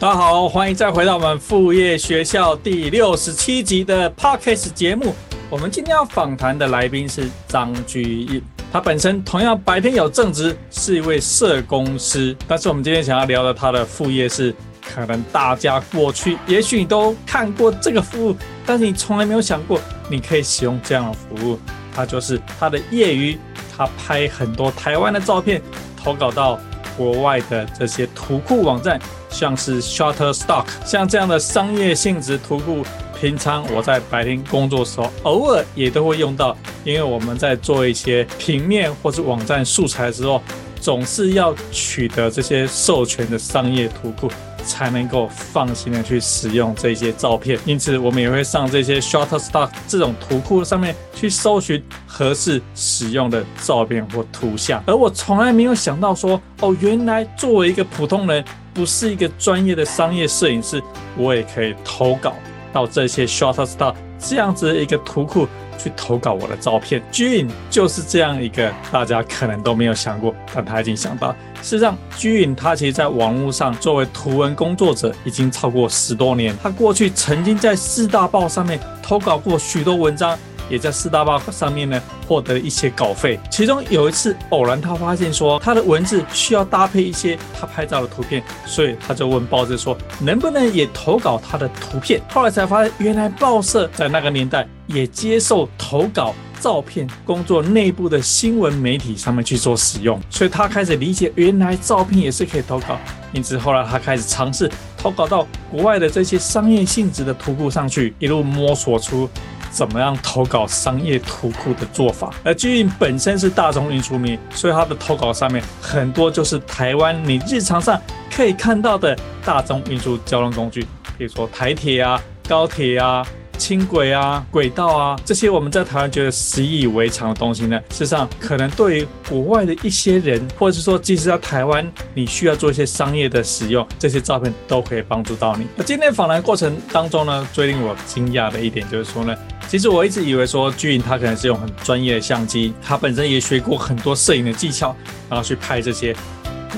大家好，欢迎再回到我们副业学校第六十七集的 Podcast 节目。我们今天要访谈的来宾是张居易，他本身同样白天有正职，是一位社工师。但是我们今天想要聊的他的副业是，可能大家过去也许你都看过这个服务，但是你从来没有想过你可以使用这样的服务。他就是他的业余，他拍很多台湾的照片，投稿到国外的这些图库网站。像是 Shutterstock，像这样的商业性质图库，平常我在白天工作的时候，偶尔也都会用到，因为我们在做一些平面或是网站素材的时候，总是要取得这些授权的商业图库。才能够放心的去使用这些照片，因此我们也会上这些 Shutterstock 这种图库上面去搜寻合适使用的照片或图像。而我从来没有想到说，哦，原来作为一个普通人，不是一个专业的商业摄影师，我也可以投稿到这些 Shutterstock 这样子的一个图库。去投稿我的照片，居印就是这样一个大家可能都没有想过，但他已经想到。事实上，居印他其实在网络上作为图文工作者已经超过十多年。他过去曾经在四大报上面投稿过许多文章。也在四大报上面呢获得一些稿费，其中有一次偶然他发现说他的文字需要搭配一些他拍照的图片，所以他就问报社说能不能也投稿他的图片。后来才发现原来报社在那个年代也接受投稿照片工作内部的新闻媒体上面去做使用，所以他开始理解原来照片也是可以投稿，因此后来他开始尝试投稿到国外的这些商业性质的图库上去，一路摸索出。怎么样投稿商业图库的做法？而居印本身是大众运输迷，所以他的投稿上面很多就是台湾你日常上可以看到的大众运输交通工具，比如说台铁啊、高铁啊。轻轨啊，轨道啊，这些我们在台湾觉得习以为常的东西呢，事实上可能对于国外的一些人，或者是说即使在台湾，你需要做一些商业的使用，这些照片都可以帮助到你。那今天访谈过程当中呢，最令我惊讶的一点就是说呢，其实我一直以为说巨影他可能是用很专业的相机，他本身也学过很多摄影的技巧，然后去拍这些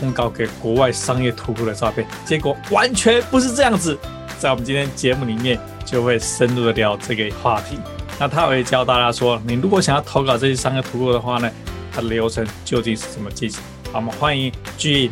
公告给国外商业图库的照片，结果完全不是这样子。在我们今天节目里面。就会深入的聊这个话题。那他会教大家说，你如果想要投稿这些商业图库的话呢，它的流程究竟是怎么进行？好，我们欢迎居印。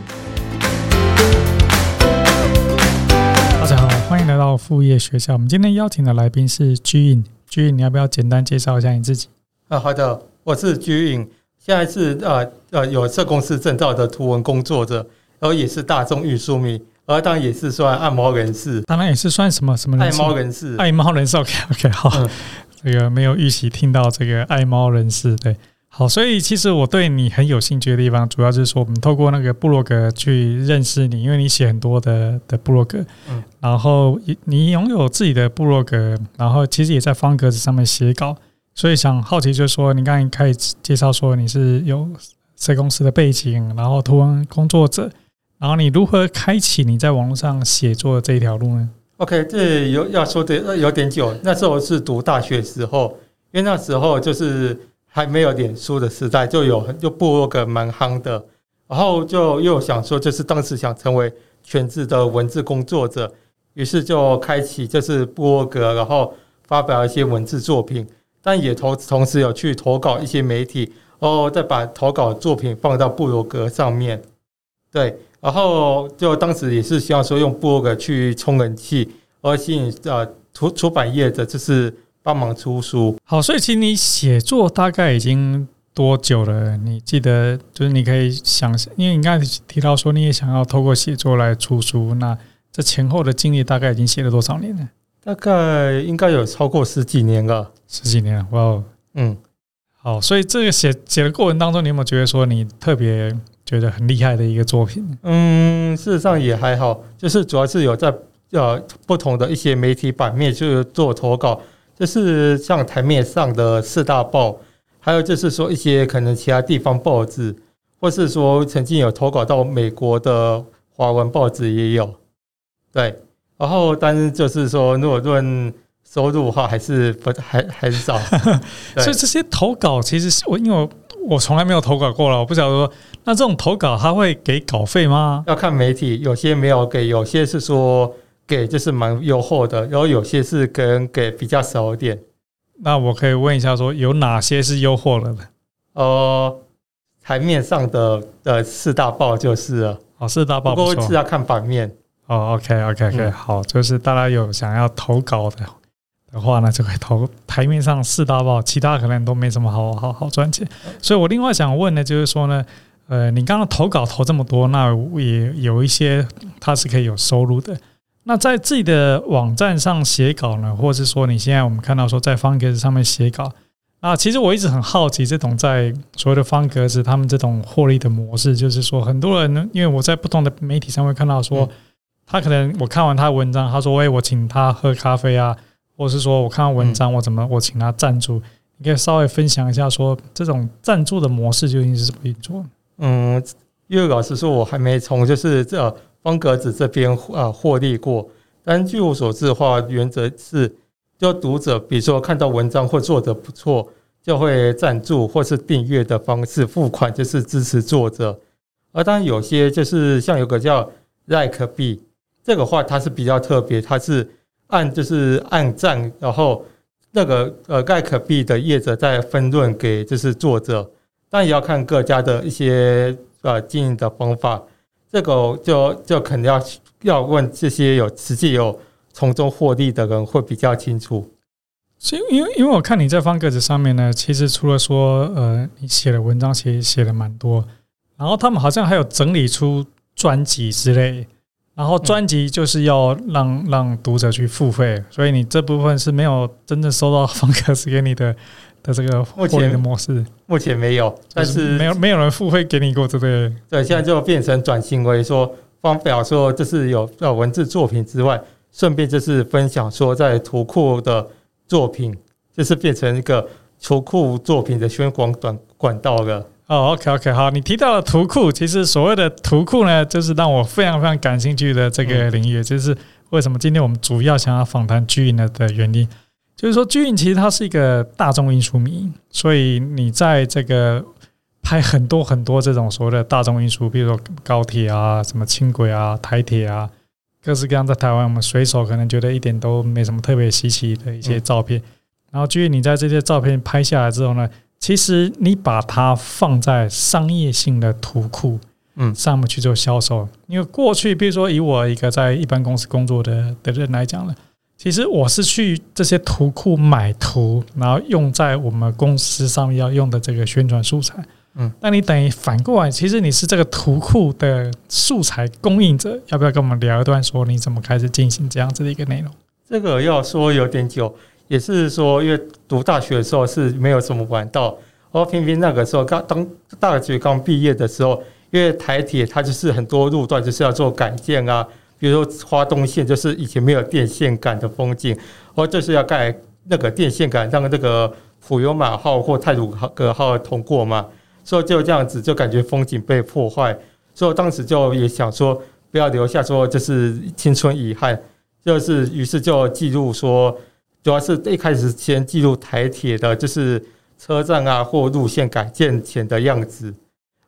大家好，欢迎来到副业学校。我们今天邀请的来宾是居印。居印，你要不要简单介绍一下你自己？啊，好的，我是居印，现在是呃呃有社公司证照的图文工作者，然后也是大众运输迷。而当然也是算爱猫人士，当然也是算什么什么人爱猫人士，爱猫人士。OK OK，好，嗯、这个没有预习听到这个爱猫人士，对，好，所以其实我对你很有兴趣的地方，主要就是说我们透过那个部落格去认识你，因为你写很多的的部落格，嗯，然后你拥有自己的部落格，然后其实也在方格子上面写稿，所以想好奇就是说，你刚才开始介绍说你是有 C 公司的背景，然后图文工作者。然后你如何开启你在网络上写作的这一条路呢？OK，这有要说的有点久。那时候是读大学时候，因为那时候就是还没有脸书的时代，就有就部落格蛮夯的。然后就又想说，就是当时想成为全职的文字工作者，于是就开启就是部落格，然后发表一些文字作品，但也同同时有去投稿一些媒体，然后再把投稿作品放到部落格上面，对。然后就当时也是希望说用部落格去冲人气，而吸引呃出出版业的就是帮忙出书。好，所以其实你写作大概已经多久了？你记得就是你可以想，因为你刚才提到说你也想要透过写作来出书，那这前后的经历大概已经写了多少年了？大概应该有超过十几年了。十几年了，哇哦，嗯，好，所以这个写写的过程当中，你有没有觉得说你特别？觉得很厉害的一个作品。嗯，事实上也还好，就是主要是有在呃不同的一些媒体版面去做投稿，就是像台面上的四大报，还有就是说一些可能其他地方报纸，或是说曾经有投稿到美国的华文报纸也有，对。然后，但是就是说，如果论收入的话，还是不还很少。所以这些投稿，其实是我因为我我从来没有投稿过了，我不晓得说，那这种投稿他会给稿费吗？要看媒体，有些没有给，有些是说给，就是蛮优厚的，然后有些是跟给比较少一点。那我可以问一下，说有哪些是优厚了的？呃，台面上的的四大报就是了。哦，四大报不过是要看版面。哦，OK，OK，OK，好，就是大家有想要投稿的的话呢，就可以投台面上四大报，其他可能都没什么好好好赚钱。所以我另外想问的，就是说呢，呃，你刚刚投稿投这么多，那也有一些它是可以有收入的。那在自己的网站上写稿呢，或者是说你现在我们看到说在方格子上面写稿，啊，其实我一直很好奇这种在所谓的方格子他们这种获利的模式，就是说很多人呢，因为我在不同的媒体上会看到说。他可能我看完他的文章，他说：“哎，我请他喝咖啡啊，或者是说我看完文章，我怎么我请他赞助？你可以稍微分享一下，说这种赞助的模式究竟是怎么运作？”嗯，因为老实说，我还没从就是这方格子这边啊获利过。但据我所知的话，原则是就读者比如说看到文章或做得不错，就会赞助或是订阅的方式付款，就是支持作者。而当然有些就是像有个叫 Like 币。这个话它是比较特别，它是按就是按赞，然后那个呃盖可币的业者再分润给就是作者，但也要看各家的一些呃经营的方法。这个就就肯定要要问这些有实际有从中获利的人会比较清楚。所以因为因为我看你在方格子上面呢，其实除了说呃你写的文章写写的蛮多，然后他们好像还有整理出专辑之类。然后专辑就是要让让读者去付费，所以你这部分是没有真正收到方格子给你的的这个获利的模式。目前没有，但是没有没有人付费给你过，这个对？对，现在就变成转型为说，方表说就是有呃文字作品之外，顺便就是分享说在图库的作品，就是变成一个图库作品的宣广短管道了。哦，OK，OK，好，你提到了图库，其实所谓的图库呢，就是让我非常非常感兴趣的这个领域，就是为什么今天我们主要想要访谈巨影的原因，就是说巨影其实它是一个大众运输迷，所以你在这个拍很多很多这种所谓的大众运输，比如说高铁啊、什么轻轨啊、台铁啊，各式各样在台湾我们随手可能觉得一点都没什么特别稀奇的一些照片，然后巨影你在这些照片拍下来之后呢，其实你把它放在商业性的图库，嗯，上面去做销售，因为过去，比如说以我一个在一般公司工作的的人来讲呢，其实我是去这些图库买图，然后用在我们公司上面要用的这个宣传素材，嗯，那你等于反过来，其实你是这个图库的素材供应者，要不要跟我们聊一段，说你怎么开始进行这样子的一个内容？这个要说有点久。也是说，因为读大学的时候是没有什么管道，然后偏偏那个时候刚当大学刚毕业的时候，因为台铁它就是很多路段就是要做改建啊，比如说花东线就是以前没有电线杆的风景，或就是要盖那个电线杆，让那个普悠马号或泰鲁格号通过嘛，所以就这样子就感觉风景被破坏，所以当时就也想说不要留下说就是青春遗憾，就是于是就记录说。主要是一开始先记录台铁的，就是车站啊或路线改建前的样子，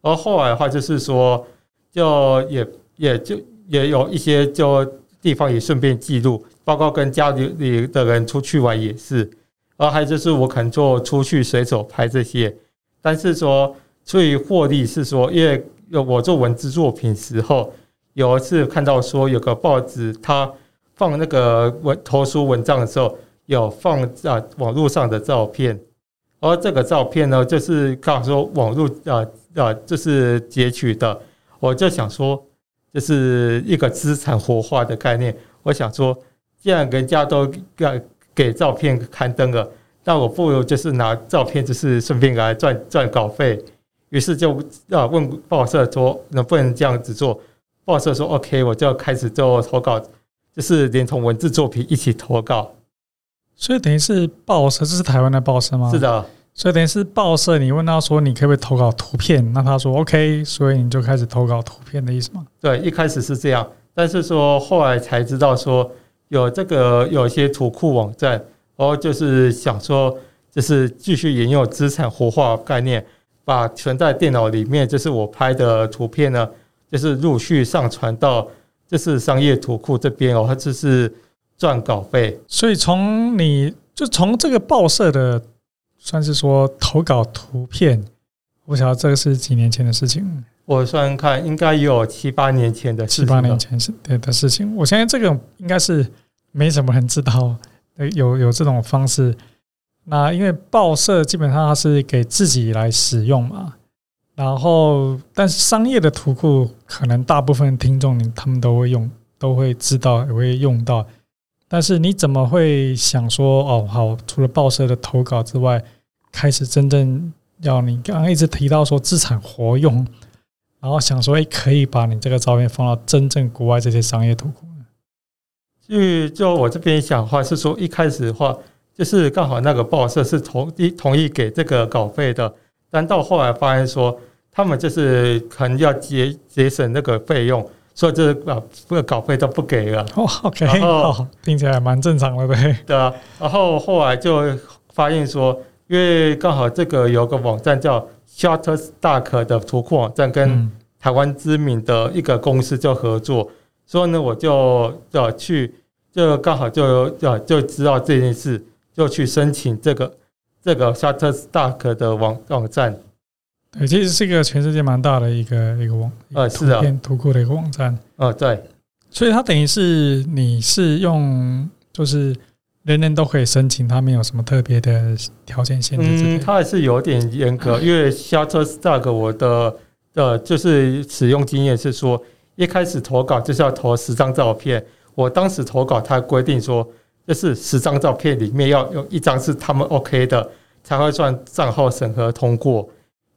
而后来的话就是说，就也也就也有一些就地方也顺便记录，包括跟家里里的人出去玩也是，而还有就是我可能就出去随手拍这些，但是说出于获利是说，因为我做文字作品时候，有一次看到说有个报纸它放那个文投书文章的时候。有放啊网络上的照片，而这个照片呢，就是告诉说网络啊啊，就是截取的。我就想说，就是一个资产活化的概念。我想说，既然人家都给给照片刊登了，那我不如就是拿照片，就是顺便来赚赚稿费。于是就啊问报社说，能不能这样子做？报社说 OK，我就开始做投稿。就是连同文字作品一起投稿。所以等于是报社，这是台湾的报社吗？是的。所以等于是报社，你问他说你可不可以投稿图片？那他说 OK，所以你就开始投稿图片的意思吗？对，一开始是这样，但是说后来才知道说有这个有一些图库网站，然后就是想说就是继续沿用资产活化概念，把存在电脑里面就是我拍的图片呢，就是陆续上传到就是商业图库这边哦，它就是赚稿费。所以从你就从这个报社的。算是说投稿图片，我晓得这个是几年前的事情。我算看应该有七八年前的事情。七八年前是对的事情。我相信这个应该是没什么人知道有有这种方式。那因为报社基本上它是给自己来使用嘛，然后但是商业的图库可能大部分听众他们都会用，都会知道也会用到。但是你怎么会想说哦好？除了报社的投稿之外，开始真正要你刚刚一直提到说资产活用，然后想说诶可以把你这个照片放到真正国外这些商业图库。就就我这边想的话是说，一开始的话就是刚好那个报社是同意同意给这个稿费的，但到后来发现说他们就是可能要节节省那个费用。所以这啊这个稿费都不给了。哦，OK，哦，听起来蛮正常的，对。对啊，然后后来就发现说，因为刚好这个有个网站叫 Shutterstock 的图库网站，跟台湾知名的一个公司就合作，所以呢，我就要去，就刚好就要就知道这件事，就去申请这个这个 Shutterstock 的网网站。对，其实是一个全世界蛮大的一个一个网，呃，图片图库的一个网站。呃，对，所以它等于是你是用，就是人人都可以申请，它没有什么特别的条件限制。嗯，它还是有点严格，因为 Shutterstock 我的呃就是使用经验是说，一开始投稿就是要投十张照片，我当时投稿它规定说，就是十张照片里面要用一张是他们 OK 的，才会算账号审核通过。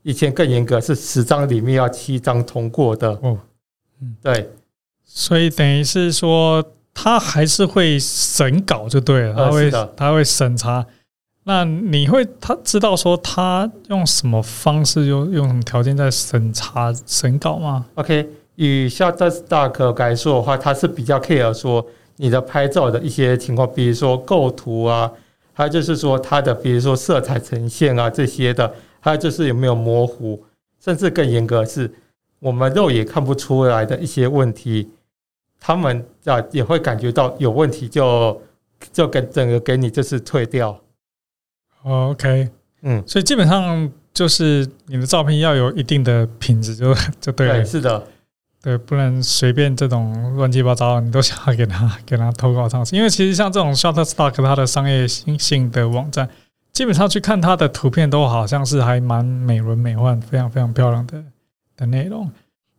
以前更严格，是十张里面要七张通过的。哦，嗯，对，所以等于是说，他还是会审稿就对了，他会他会审查。那你会他知道说他用什么方式，用用什么条件在审查审稿吗？OK，以 Shutterstock 来说的话，他是比较 care 说你的拍照的一些情况，比如说构图啊，还有就是说它的，比如说色彩呈现啊这些的。还有就是有没有模糊，甚至更严格的是，我们肉眼看不出来的一些问题，他们啊也会感觉到有问题就，就就给整个给你就是退掉。OK，嗯，所以基本上就是你的照片要有一定的品质就就对了。对，是的，对，不能随便这种乱七八糟，你都想要给他给他投稿上去，因为其实像这种 Shutterstock 它的商业性性的网站。基本上去看它的图片都好像是还蛮美轮美奂、非常非常漂亮的的内容。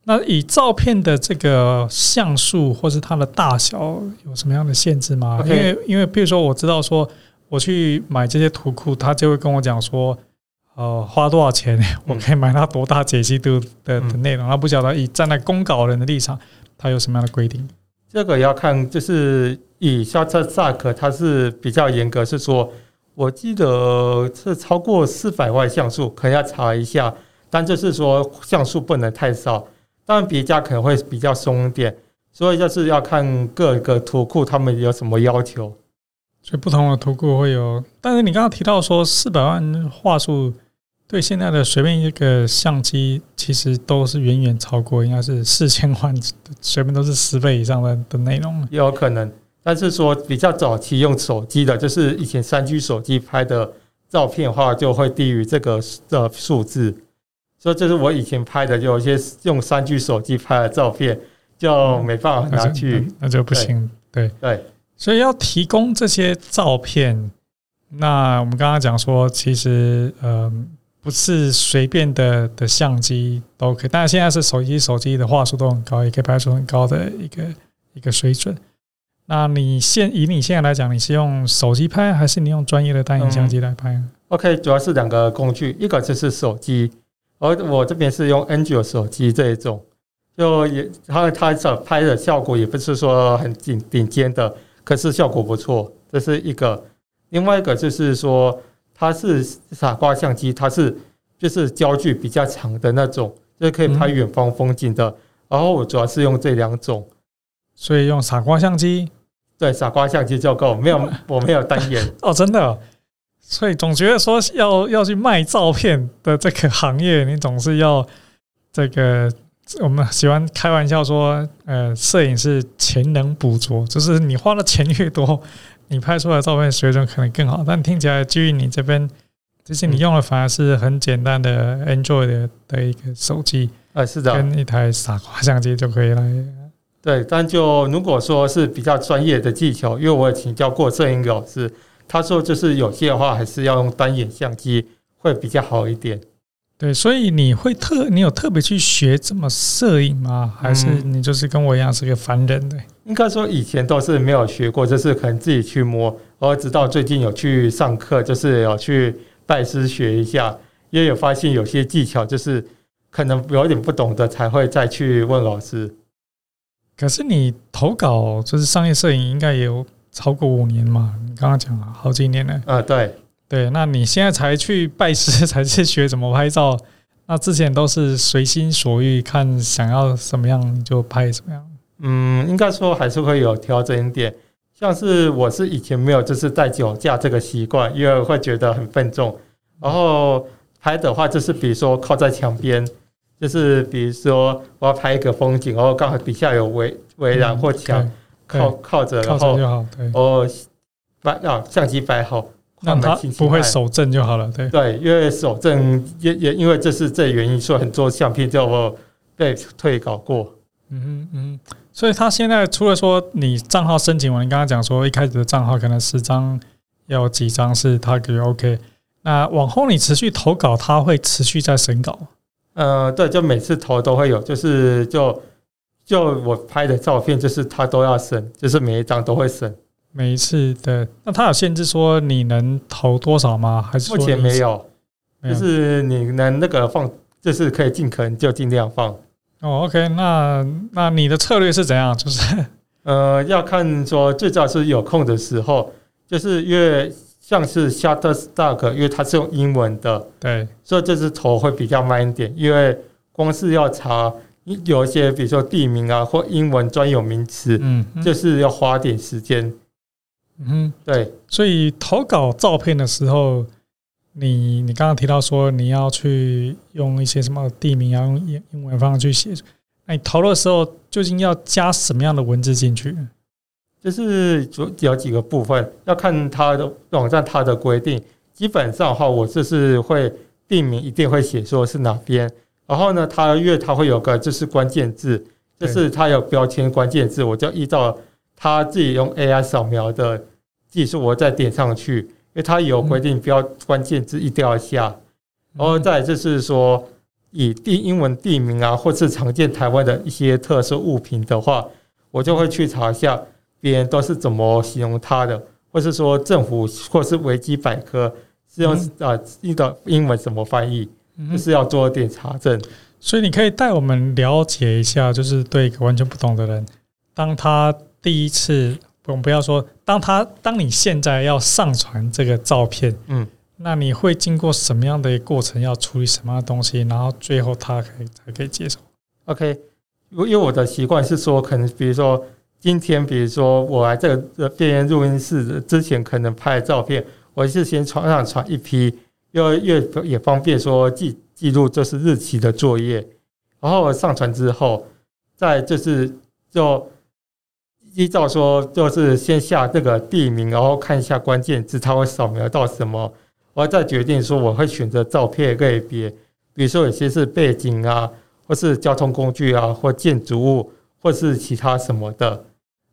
那以照片的这个像素或是它的大小有什么样的限制吗.因为因为比如说我知道说我去买这些图库，他就会跟我讲说，呃，花多少钱我可以买它多大解析度的的内容。他不晓得以站在公稿人的立场，他有什么样的规定？这个要看，就是以 Shutterstock 它是比较严格，是说。我记得是超过四百万像素，可能要查一下。但就是说像素不能太少，当然别家可能会比较松一点，所以就是要看各个图库他们有什么要求。所以不同的图库会有，但是你刚刚提到说四百万画素，对现在的随便一个相机其实都是远远超过，应该是四千万，随便都是十倍以上的的内容，有可能。但是说比较早期用手机的，就是以前三 G 手机拍的照片的话，就会低于这个的数字。所以这是我以前拍的，有一些用三 G 手机拍的照片，就没办法拿去，嗯、那就不行。对对，对，所以要提供这些照片。那我们刚刚讲说，其实呃不是随便的的相机都可以，但是现在是手机，手机的画素都很高，也可以拍出很高的一个一个水准。那你现以你现在来讲，你是用手机拍，还是你用专业的单眼相机来拍？嗯？OK，主要是两个工具，一个就是手机，而我这边是用 Android 手机这一种，就也它它这拍的效果也不是说很顶顶尖的，可是效果不错，这是一个。另外一个就是说，它是傻瓜相机，它是就是焦距比较长的那种，就是可以拍远方风景的。嗯、然后我主要是用这两种，所以用傻瓜相机，对，傻瓜相机就够，没有 我没有单眼哦，真的、哦。所以总觉得说要要去卖照片的这个行业，你总是要这个。我们喜欢开玩笑说，呃，摄影是钱能捕捉，就是你花的钱越多，你拍出来的照片水准可能更好。但听起来，基于你这边，其实你用的反而是很简单的 Android 的的一个手机，呃，是的，跟一台傻瓜相机就可以了。对，但就如果说是比较专业的技巧，因为我也请教过摄影老师，他说就是有些的话还是要用单眼相机会比较好一点。对，所以你会特，你有特别去学怎么摄影吗？还是你就是跟我一样是个凡人的？应该说以前都是没有学过，就是可能自己去摸，然后直到最近有去上课，就是有去拜师学一下，也有发现有些技巧就是可能有点不懂的，才会再去问老师。可是你投稿就是商业摄影，应该也有超过五年嘛？你刚刚讲了好几年了。啊，对。对，那你现在才去拜师，才去学怎么拍照？那之前都是随心所欲，看想要什么样就拍什么样。嗯，应该说还是会有调整一点。像是我是以前没有就是带脚架这个习惯，因为会觉得很笨重。然后拍的话，就是比如说靠在墙边，就是比如说我要拍一个风景，然后刚好底下有围围栏或墙，靠靠着，然后哦摆啊相机摆好。让它不会手震就好了，对对，因为手震也也因为这是这原因，所以很多相片就被退稿过。嗯嗯，所以他现在除了说你账号申请完，你刚刚讲说一开始的账号可能十张要有几张是他给 OK，那往后你持续投稿，他会持续在审稿。呃，对，就每次投都会有，就是就就我拍的照片，就是他都要审，就是每一张都会审。每一次的，那他有限制说你能投多少吗？还是目前没有，就是你能那个放，就是可以尽可能就尽量放。哦，OK，那那你的策略是怎样？就是呃，要看说最早是有空的时候，就是因为像是 Shutterstock，因为它是用英文的，对，所以这次投会比较慢一点，因为光是要查有一些比如说地名啊或英文专有名词，嗯，就是要花点时间。嗯，对，所以投稿照片的时候，你你刚刚提到说你要去用一些什么地名，要用英英文方式去写。那你投的时候究竟要加什么样的文字进去？就是有有几个部分要看它的网站它的规定。基本上的话，我就是会地名一定会写说是哪边。然后呢，它因为它会有个就是关键字，就是它有标签关键字，我就依照。他自己用 AI 扫描的技术，我再点上去，因为它有规定标关键字一定要下，然后再就是说以地英文地名啊，或是常见台湾的一些特色物品的话，我就会去查一下别人都是怎么形容它的，或是说政府或是维基百科是用啊一个英文怎么翻译，就是要做点查证。所以你可以带我们了解一下，就是对一个完全不懂的人，当他。第一次，我们不要说，当他当你现在要上传这个照片，嗯，那你会经过什么样的过程？要处理什么样的东西？然后最后他可以才可以接受？OK，因为我的习惯是说，可能比如说今天，比如说我来这个电录音室之前，可能拍的照片，我是先传上传一批，又越也方便说记记录这是日期的作业，然后上传之后，再就是就。依照说，就是先下这个地名，然后看一下关键字，它会扫描到什么，我再决定说我会选择照片类别，比如说有些是背景啊，或是交通工具啊，或建筑物，或是其他什么的，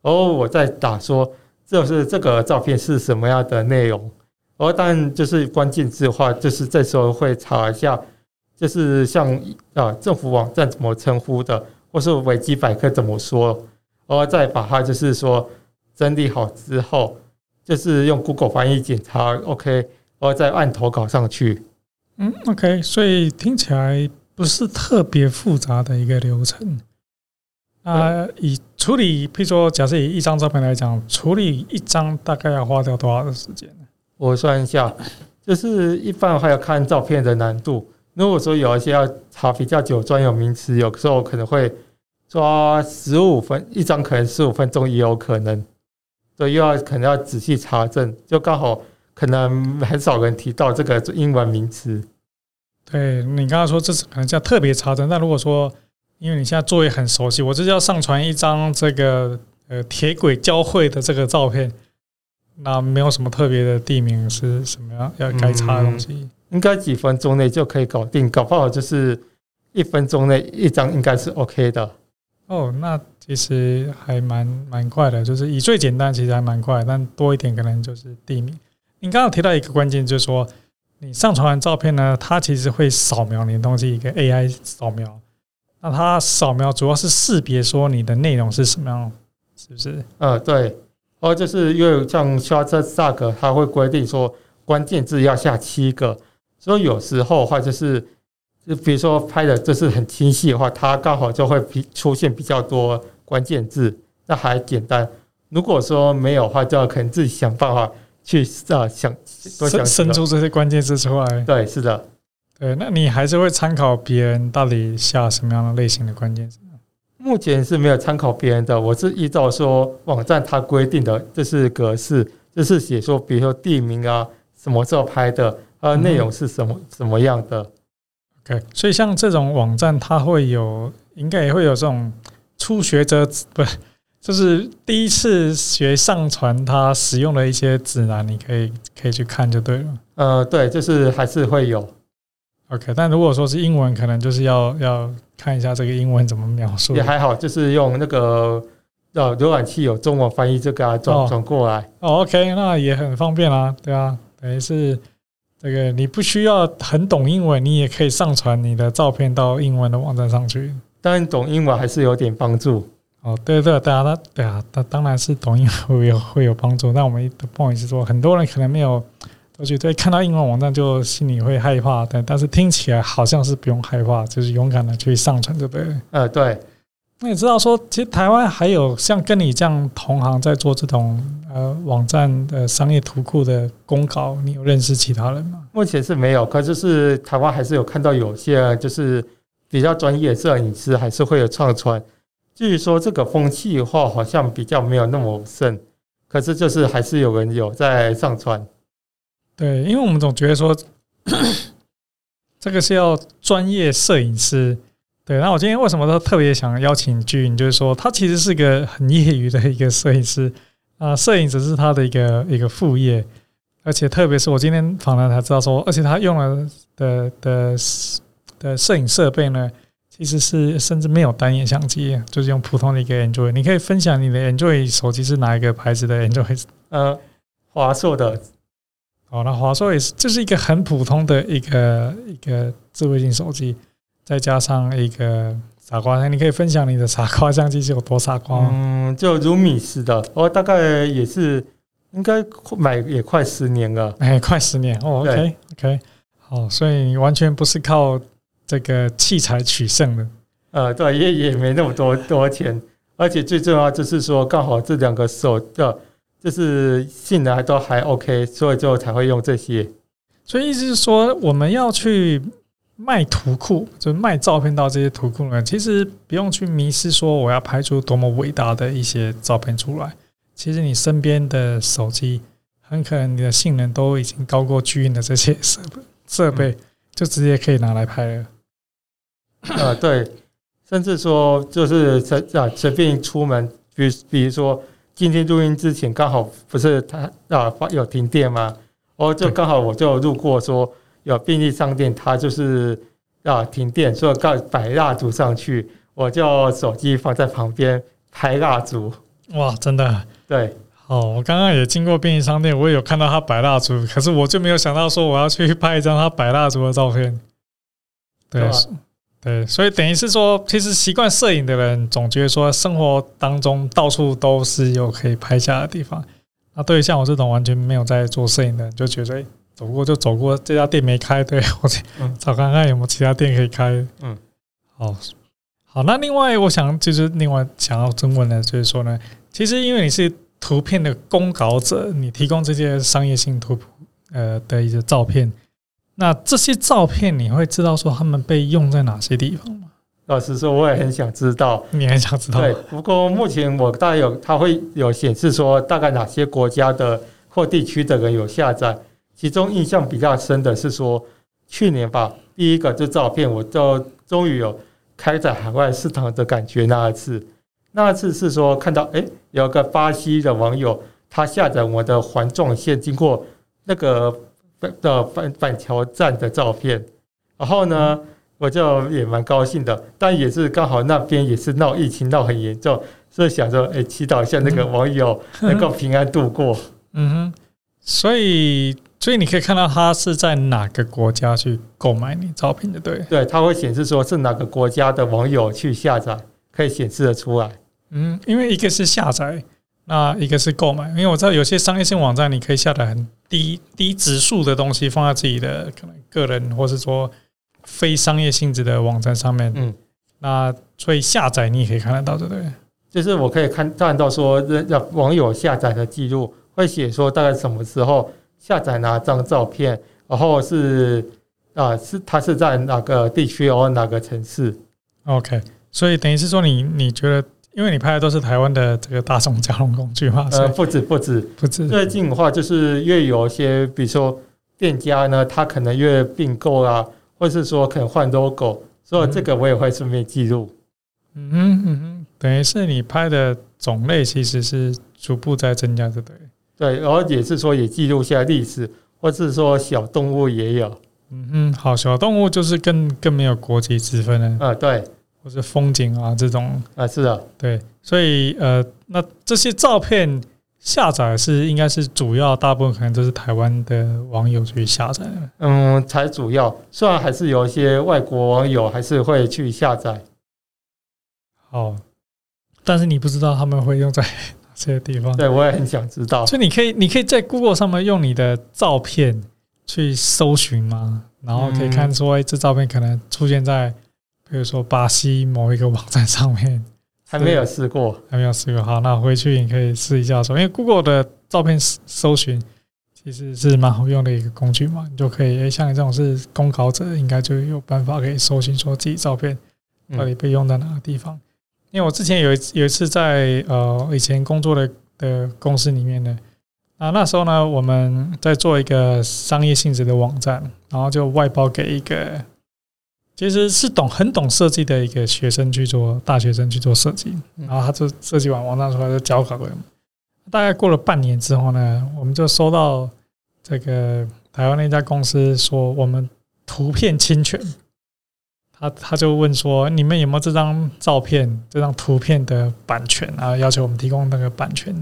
哦我在打说，就是这个照片是什么样的内容，哦，但就是关键字的话，就是这时候会查一下，就是像啊政府网站怎么称呼的，或是维基百科怎么说。然后再把它就是说整理好之后，就是用 Google 翻译检查 OK，然后再按投稿上去。嗯，OK，所以听起来不是特别复杂的一个流程。那以处理，譬如说，假设以一张照片来讲，处理一张大概要花掉多少的时间？我算一下，就是一般还要看照片的难度。如果说有一些要查比较久专有名词，有时候可能会抓十五分一张，可能十五分钟也有可能。所以又要可能要仔细查证，就刚好可能很少人提到这个英文名词。对，你刚刚说这是可能叫特别查证，那如果说因为你现在作业很熟悉，我这要上传一张这个呃铁轨交汇的这个照片，那没有什么特别的地名是什么样要该查的东西，嗯、应该几分钟内就可以搞定，搞不好就是一分钟内一张应该是 OK 的。哦，那其实还蛮蛮快的，就是以最简单其实还蛮快，但多一点可能就是地名。你刚刚提到一个关键，就是说你上传完照片呢，它其实会扫描你的东西，一个 AI 扫描。那它扫描主要是识别说你的内容是什么样，是不是？呃，对，哦，就是因为像 Shutterstock 它会规定说关键字要下七个，所以有时候的话就是，就比如说拍的就是很清晰的话，它刚好就会比出现比较多关键字，那还简单。如果说没有的话，就要可能自己想办法去啊想多想生出这些关键字出来。对，是的。对，那你还是会参考别人到底下什么样的类型的关键词？目前是没有参考别人的，我是依照说网站它规定的，这是格式，这是写说，比如说地名啊，什么时候拍的，呃，内容是什么什么样的。OK，所以像这种网站，它会有，应该也会有这种初学者，不，就是第一次学上传它使用的一些指南，你可以可以去看就对了。呃，对，就是还是会有。OK，但如果说是英文，可能就是要要看一下这个英文怎么描述。也还好，就是用那个呃浏览器有中文翻译，这个转转过来。哦，OK，那也很方便啊，对啊，等于是这个你不需要很懂英文，你也可以上传你的照片到英文的网站上去。当然，懂英文还是有点帮助。哦，对对对啊，那对啊，当当然是懂英文会有会有帮助。那我们不好意思说，很多人可能没有。我觉得看到英文网站就心里会害怕，但但是听起来好像是不用害怕，就是勇敢的去上传，对不对？呃，对。那你知道说，其实台湾还有像跟你这样同行在做这种呃网站的商业图库的公告，你有认识其他人吗？目前是没有，可就是台湾还是有看到有些就是比较专业的摄影师还是会有上传。据说这个风气的话，好像比较没有那么盛，可是就是还是有人有在上传。对，因为我们总觉得说，这个是要专业摄影师。对，那我今天为什么都特别想邀请 Gene，就是说他其实是个很业余的一个摄影师啊，摄影只是他的一个一个副业，而且特别是我今天访谈才知道说，而且他用了的的的摄影设备呢，其实是甚至没有单眼相机，就是用普通的一个 Android。你可以分享你的 Android 手机是哪一个牌子的 Android？呃，华硕的。哦，那华硕也是，这是一个很普通的一个一个智慧型手机，再加上一个傻瓜，你可以分享你的傻瓜相机是有多傻瓜？嗯，就如米似的，我大概也是应该买也快十年了，哎，快十年哦，OK OK，好，所以你完全不是靠这个器材取胜的，呃，对，也也没那么多多钱，而且最重要就是说，刚好这两个手的。就是性能还都还 OK，所以就才会用这些。所以意思是说，我们要去卖图库，就卖照片到这些图库呢，其实不用去迷失说我要拍出多么伟大的一些照片出来。其实你身边的手机，很可能你的性能都已经高过 Gene 的这些设备，设备就直接可以拿来拍了。啊，对，甚至说就是随啊随便出门，比比如说。今天录音之前刚好不是他啊有停电吗？哦，就刚好我就路过说有便利商店，它就是啊停电，所以刚摆蜡烛上去，我就手机放在旁边拍蜡烛。哇，真的？对。哦，我刚刚也经过便利商店，我也有看到他摆蜡烛，可是我就没有想到说我要去拍一张他摆蜡烛的照片。对。对，所以等于是说，其实习惯摄影的人总觉得说，生活当中到处都是有可以拍下的地方。那对于像我这种完全没有在做摄影的人，就觉得诶，走过就走过，这家店没开，对，我去找看看有没有其他店可以开。嗯，好，好，那另外我想就是另外想要征问的，就是说呢，其实因为你是图片的供稿者，你提供这些商业性图谱呃的一些照片，那这些照片你会知道说他们被用在哪些地方吗？老实说，我也很想知道，你很想知道。对，不过目前我大概有，它会有显示说大概哪些国家的或地区的人有下载。其中印象比较深的是说，去年吧，第一个这照片，我就终于有开展海外市场的感觉。那一次，那一次是说看到，诶，有个巴西的网友，他下载我的环状线经过那个的板板桥站的照片，然后呢。嗯我就也蛮高兴的，但也是刚好那边也是闹疫情闹很严重，所以想说，哎，祈祷一下那个网友能够平安度过。嗯哼，所以所以你可以看到他是在哪个国家去购买你照片的，对？对，他会显示说是哪个国家的网友去下载，可以显示的出来。嗯，因为一个是下载，那一个是购买，因为我知道有些商业性网站你可以下载很低低指数的东西放在自己的可能个人，或是说。非商业性质的网站上面，嗯，那所以下载你也可以看得到，对不对？就是我可以看看到说，这网友下载的记录会写说大概什么时候下载哪张照片，然后是啊，是它是在哪个地区或哪个城市？OK，所以等于是说你你觉得，因为你拍的都是台湾的这个大众交通工具嘛，呃，不止不止不止。最近的话，就是越有一些，比如说店家呢，他可能越并购啊。或是说可能换 logo，所以这个我也会顺便记录。嗯哼嗯哼，等于是你拍的种类其实是逐步在增加，对不对？对，然后也是说也记录下历史，或是说小动物也有。嗯哼，好，小动物就是更更没有国籍之分了。啊，对，或是风景啊这种啊，是的，对，所以呃，那这些照片。下载是应该是主要，大部分可能都是台湾的网友去下载的。嗯，才主要，虽然还是有一些外国网友还是会去下载。好，但是你不知道他们会用在 哪些地方？对，我也很想知道。所以你可以，你可以在 Google 上面用你的照片去搜寻吗？然后可以看出，哎，这照片可能出现在，比如说巴西某一个网站上面。还没有试过，还没有试过。好，那回去你可以试一下说，因为 Google 的照片搜寻其实是蛮好用的一个工具嘛，你就可以，诶，像你这种是公考者，应该就有办法可以搜寻说自己照片到底被用在哪个地方。因为我之前有一有一次在呃以前工作的的公司里面呢，啊那时候呢我们在做一个商业性质的网站，然后就外包给一个。其实是懂很懂设计的一个学生去做，大学生去做设计，然后他就设计完网站出来就交稿给我们。大概过了半年之后呢，我们就收到这个台湾那家公司说我们图片侵权，他他就问说，你们有没有这张照片、这张图片的版权啊？要求我们提供那个版权。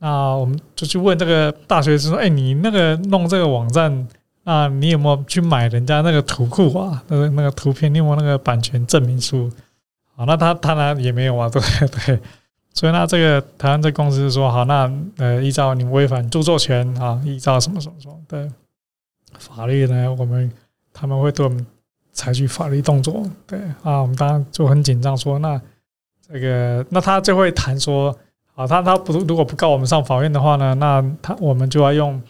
那我们就去问这个大学生说，哎，你那个弄这个网站。啊，你有没有去买人家那个图库啊？那个那个图片，你有没有那个版权证明书？好，那他当然也没有啊，对 对。所以那这个台湾这公司说，好，那呃依照你违反著作权啊，依照什么什么什么的法律呢，我们他们会对我们采取法律动作。对啊，我们当然就很紧张，说那这个那他就会谈说，啊，他他不如果不告我们上法院的话呢，那他我们就要用。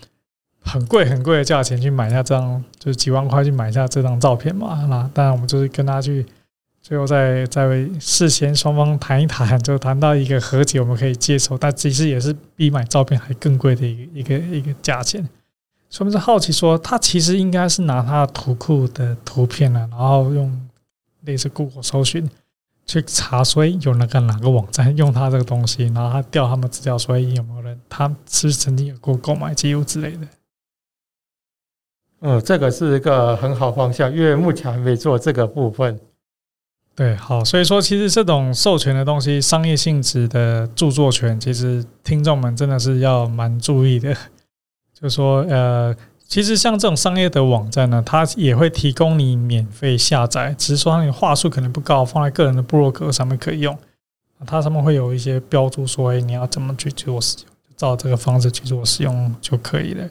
很贵很贵的价钱去买下这张，就是几万块去买下这张照片嘛。那当然我们就是跟他去，最后再再事先双方谈一谈，就谈到一个和解，我们可以接受。但其实也是比买照片还更贵的一个一个一个价钱。所以我们是好奇说，他其实应该是拿他的图库的图片呢，然后用类似 Google 搜寻去查，所以有那个哪个网站用他这个东西，然后他调他们资料，所以有没有人他是不是曾经有过购买记录之类的。嗯，这个是一个很好方向，因为目前还没做这个部分。对，好，所以说其实这种授权的东西，商业性质的著作权，其实听众们真的是要蛮注意的。就说，呃，其实像这种商业的网站呢，它也会提供你免费下载，只是说你话术可能不高，放在个人的部落格上面可以用。它上面会有一些标注说，哎，你要怎么去做使用，照这个方式去做使用就可以了。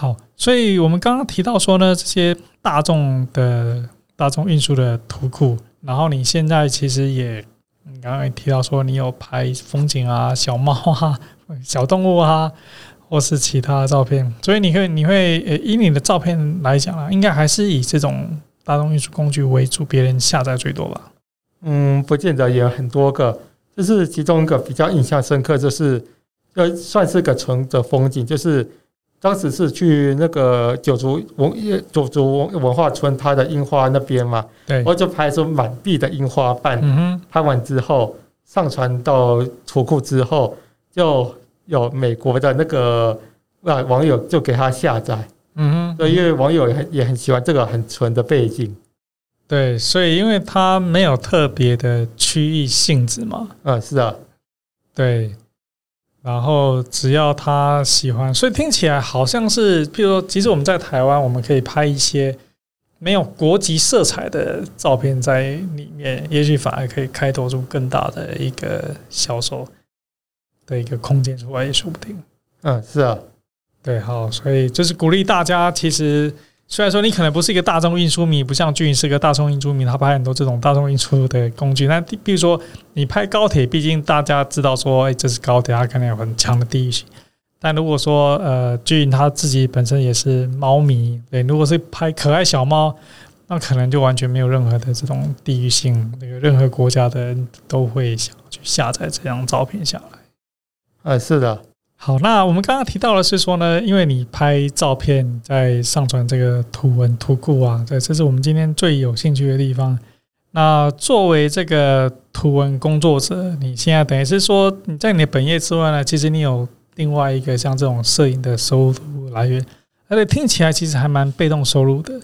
好，所以我们刚刚提到说呢，这些大众的大众运输的图库，然后你现在其实也，你刚刚也提到说你有拍风景啊、小猫啊、小动物啊，或是其他的照片，所以你会你会呃以你的照片来讲啊，应该还是以这种大众运输工具为主，别人下载最多吧？嗯，不见得，也有很多个，就是其中一个比较印象深刻，就是呃算是个纯的风景，就是。当时是去那个九族文九族文化村，它的樱花那边嘛，对，我就拍出满地的樱花瓣。嗯哼，拍完之后上传到图库之后，就有美国的那个啊网友就给他下载。嗯哼，对，因为网友也很也很喜欢这个很纯的背景。对，所以因为它没有特别的区域性质嘛。嗯，是啊，对。然后只要他喜欢，所以听起来好像是，譬如说，其实我们在台湾，我们可以拍一些没有国籍色彩的照片在里面，也许反而可以开拓出更大的一个销售的一个空间出来，也说不定。嗯，是啊，对，好，所以就是鼓励大家，其实。虽然说你可能不是一个大众运输迷，不像俊是个大众运输迷，他拍很多这种大众运输的工具。那比如说你拍高铁，毕竟大家知道说，哎，这是高铁，它可能有很强的地域性。但如果说呃，俊他自己本身也是猫迷，对，如果是拍可爱小猫，那可能就完全没有任何的这种地域性，那个任何国家的人都会想去下载这张照片下来。哎，是的。好，那我们刚刚提到的是说呢，因为你拍照片在上传这个图文图库啊，对，这是我们今天最有兴趣的地方。那作为这个图文工作者，你现在等于是说你在你的本业之外呢，其实你有另外一个像这种摄影的收入来源，而且听起来其实还蛮被动收入的。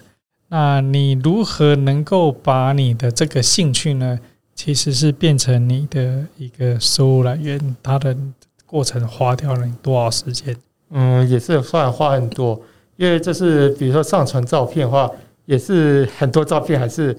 那你如何能够把你的这个兴趣呢，其实是变成你的一个收入来源？它的过程花掉了你多少时间？嗯，也是算花很多，因为这是比如说上传照片的话，也是很多照片还是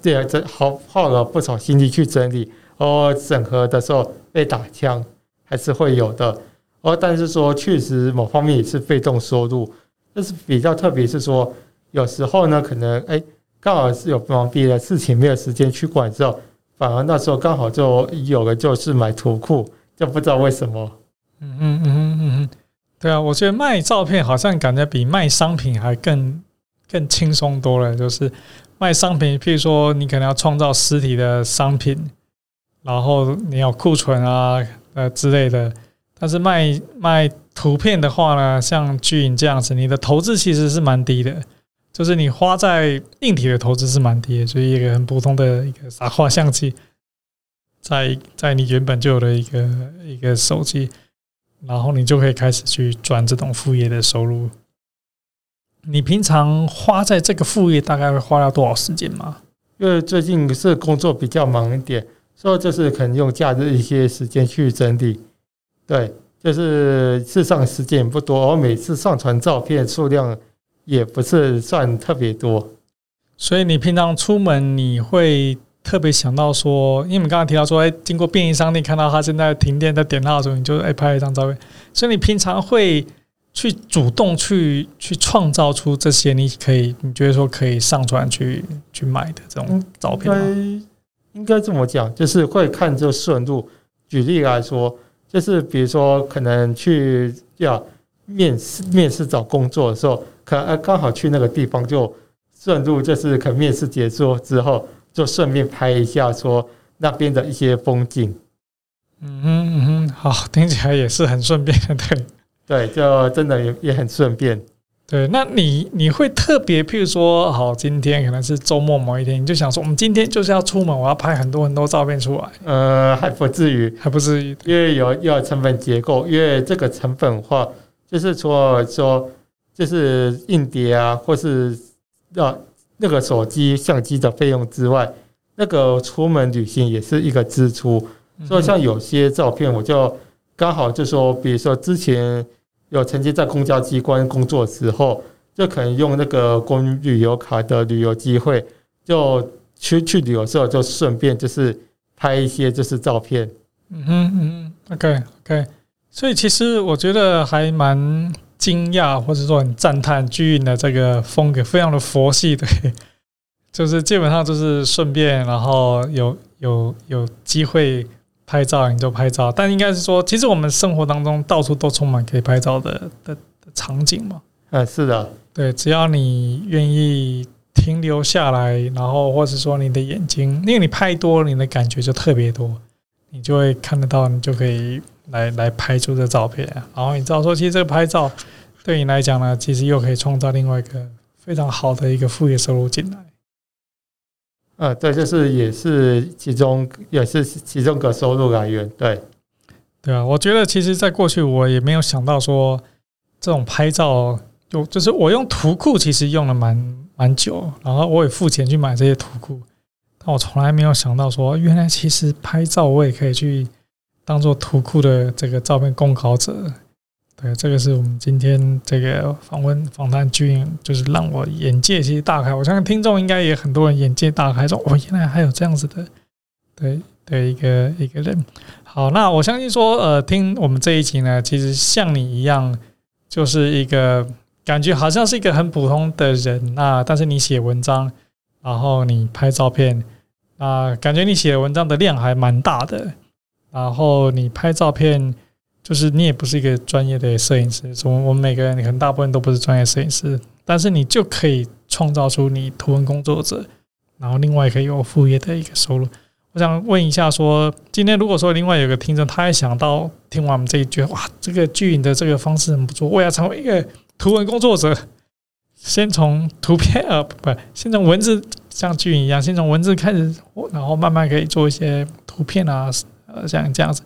这样，这耗耗了不少心力去整理，哦，审核的时候被打枪还是会有的。哦，但是说确实某方面也是被动收入，这是比较特别，是说有时候呢，可能哎刚好是有忙别的事情没有时间去管之后，反而那时候刚好就有了，就是买图库。就不知道为什么，嗯嗯嗯嗯嗯，对啊，我觉得卖照片好像感觉比卖商品还更更轻松多了。就是卖商品，譬如说你可能要创造实体的商品，然后你要库存啊呃之类的。但是卖卖图片的话呢，像巨影这样子，你的投资其实是蛮低的，就是你花在硬体的投资是蛮低的，所以一个很普通的一个傻瓜相机。在在你原本就有的一个一个手机，然后你就可以开始去赚这种副业的收入。你平常花在这个副业大概会花掉多少时间吗？因为最近是工作比较忙一点，所以就是可能用假日一些时间去整理。对，就是事实上时间也不多，我每次上传照片数量也不是算特别多。所以你平常出门你会？特别想到说，因为你刚刚提到说，哎，经过便利商店看到他现在停电在点蜡烛，你就哎拍一张照片。所以你平常会去主动去去创造出这些你可以你觉得说可以上传去去买的这种照片吗？应该这么讲，就是会看这顺路。举例来说，就是比如说可能去要面试面试找工作的时候，可能刚好去那个地方就顺路，就是可能面试结束之后。就顺便拍一下，说那边的一些风景。嗯哼嗯哼，好，听起来也是很顺便的，对对，就真的也也很顺便。对，那你你会特别，譬如说，好，今天可能是周末某一天，你就想说，我们今天就是要出门，我要拍很多很多照片出来。呃，还不至于，还不至于，因为有要成本结构，因为这个成本的话，就是说说就是硬碟啊，或是要。那个手机相机的费用之外，那个出门旅行也是一个支出。所以像有些照片，我就刚好就说，比如说之前有曾经在公交机关工作的时候，就可能用那个公民旅游卡的旅游机会，就去去旅游的时候就顺便就是拍一些就是照片。嗯哼嗯，OK OK。所以其实我觉得还蛮。惊讶或者说很赞叹巨印的这个风格非常的佛系，对，就是基本上就是顺便，然后有有有机会拍照你就拍照，但应该是说，其实我们生活当中到处都充满可以拍照的的的场景嘛。嗯，是的，对，只要你愿意停留下来，然后或者说你的眼睛，因为你拍多，你的感觉就特别多，你就会看得到，你就可以来来拍出这照片。然后你知道说，其实这个拍照对你来讲呢，其实又可以创造另外一个非常好的一个副业收入进来。呃，对，就是也是其中也是其中个收入来源。对，对啊，我觉得其实在过去我也没有想到说这种拍照。就就是我用图库，其实用了蛮蛮久，然后我也付钱去买这些图库，但我从来没有想到说，原来其实拍照我也可以去当做图库的这个照片供稿者。对，这个是我们今天这个访问访谈君，就是让我眼界其实大开。我相信听众应该也很多人眼界大开，说哦，原来还有这样子的，对的一个一个人。好，那我相信说，呃，听我们这一集呢，其实像你一样，就是一个。感觉好像是一个很普通的人，那但是你写文章，然后你拍照片，啊，感觉你写文章的量还蛮大的，然后你拍照片，就是你也不是一个专业的摄影师，我我们每个人可能大部分都不是专业摄影师，但是你就可以创造出你图文工作者，然后另外可以有副业的一个收入。我想问一下，说今天如果说另外有个听众，他也想到听完我们这一句，哇，这个巨影的这个方式很不错，我要成为一个。图文工作者，先从图片呃不，先从文字像巨影一样，先从文字开始，然后慢慢可以做一些图片啊，呃像这样子。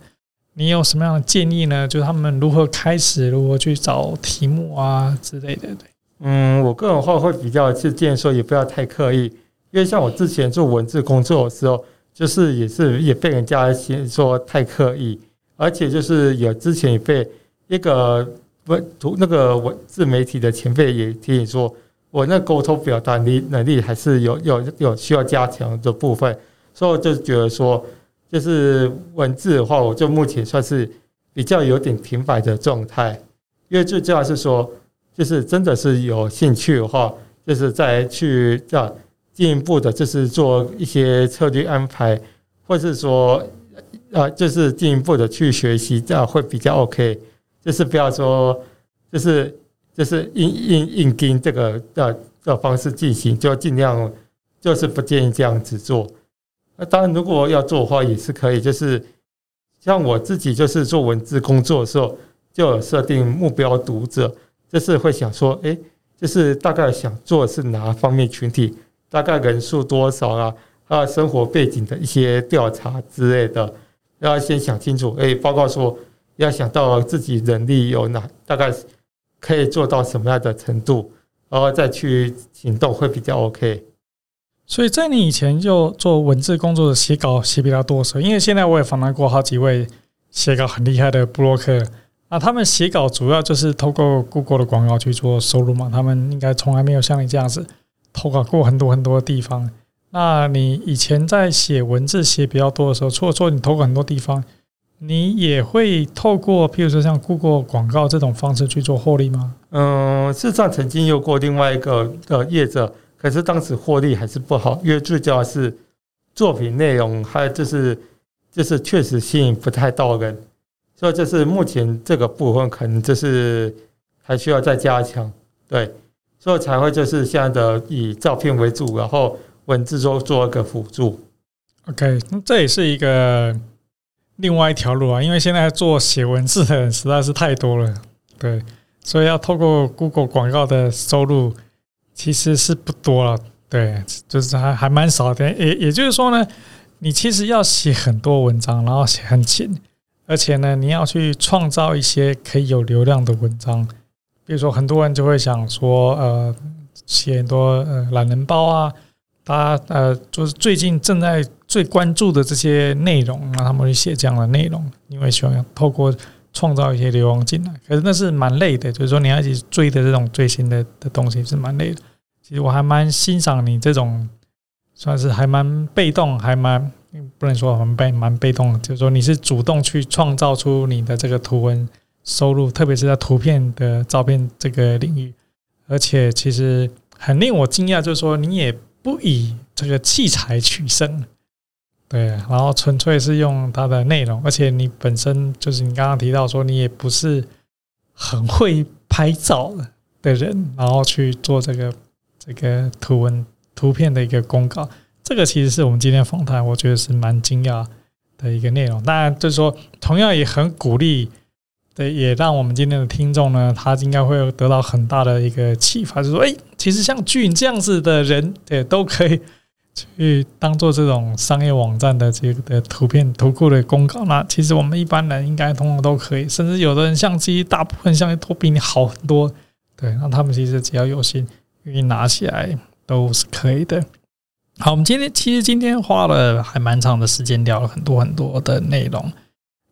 你有什么样的建议呢？就是他们如何开始，如何去找题目啊之类的。对，嗯，我个人话会比较是建议说，也不要太刻意，因为像我之前做文字工作的时候，就是也是也被人家先说太刻意，而且就是有之前也被一个。文图那个文字媒体的前辈也提醒说，我那沟通表达力能力还是有有有需要加强的部分，所以我就觉得说，就是文字的话，我就目前算是比较有点停摆的状态，因为最重要是说，就是真的是有兴趣的话，就是再去这样进一步的，就是做一些策略安排，或是说，呃，就是进一步的去学习，这样会比较 OK。就是不要说，就是就是硬硬硬盯这个的的方式进行，就尽量就是不建议这样子做。那当然，如果要做的话，也是可以。就是像我自己，就是做文字工作的时候，就有设定目标读者，就是会想说，诶，就是大概想做的是哪方面群体，大概人数多少啊，啊生活背景的一些调查之类的，要先想清楚。诶，报告说。要想到自己能力有哪，大概可以做到什么样的程度，然后再去行动会比较 OK。所以在你以前就做文字工作的写稿写比较多的时候，因为现在我也访谈过好几位写稿很厉害的布洛克，那他们写稿主要就是透过 Google 的广告去做收入嘛，他们应该从来没有像你这样子投稿过很多很多的地方。那你以前在写文字写比较多的时候，除了说你投稿很多地方。你也会透过，譬如说像 Google 广告这种方式去做获利吗？嗯，事实上曾经有过另外一个呃业者，可是当时获利还是不好，因为最主要是作品内容，还有就是就是确实吸引不太到人，所以就是目前这个部分可能就是还需要再加强，对，所以才会就是现在的以照片为主，然后文字做做一个辅助。OK，这也是一个。另外一条路啊，因为现在做写文字的人实在是太多了，对，所以要透过 Google 广告的收入其实是不多了，对，就是还还蛮少的。也也就是说呢，你其实要写很多文章，然后写很勤，而且呢，你要去创造一些可以有流量的文章。比如说，很多人就会想说，呃，写很多呃懒人包啊，大家呃，就是最近正在。最关注的这些内容，让他们会写这样的内容，因为希望透过创造一些流量进来。可是那是蛮累的，就是说你要去追的这种最新的的东西是蛮累的。其实我还蛮欣赏你这种，算是还蛮被动，还蛮不能说很被蛮被动，就是说你是主动去创造出你的这个图文收入，特别是在图片的照片这个领域，而且其实很令我惊讶，就是说你也。不以这个器材取胜，对，然后纯粹是用它的内容，而且你本身就是你刚刚提到说你也不是很会拍照的人，然后去做这个这个图文图片的一个公告，这个其实是我们今天访谈，我觉得是蛮惊讶的一个内容。当然，就是说同样也很鼓励。对，也让我们今天的听众呢，他应该会得到很大的一个启发，就是说，哎，其实像俊这样子的人，对，都可以去当做这种商业网站的这个的图片图库的公告。那其实我们一般人应该通通都可以，甚至有的人相机，大部分相机都比你好很多。对，那他们其实只要有心，愿意拿起来都是可以的。好，我们今天其实今天花了还蛮长的时间，聊了很多很多的内容。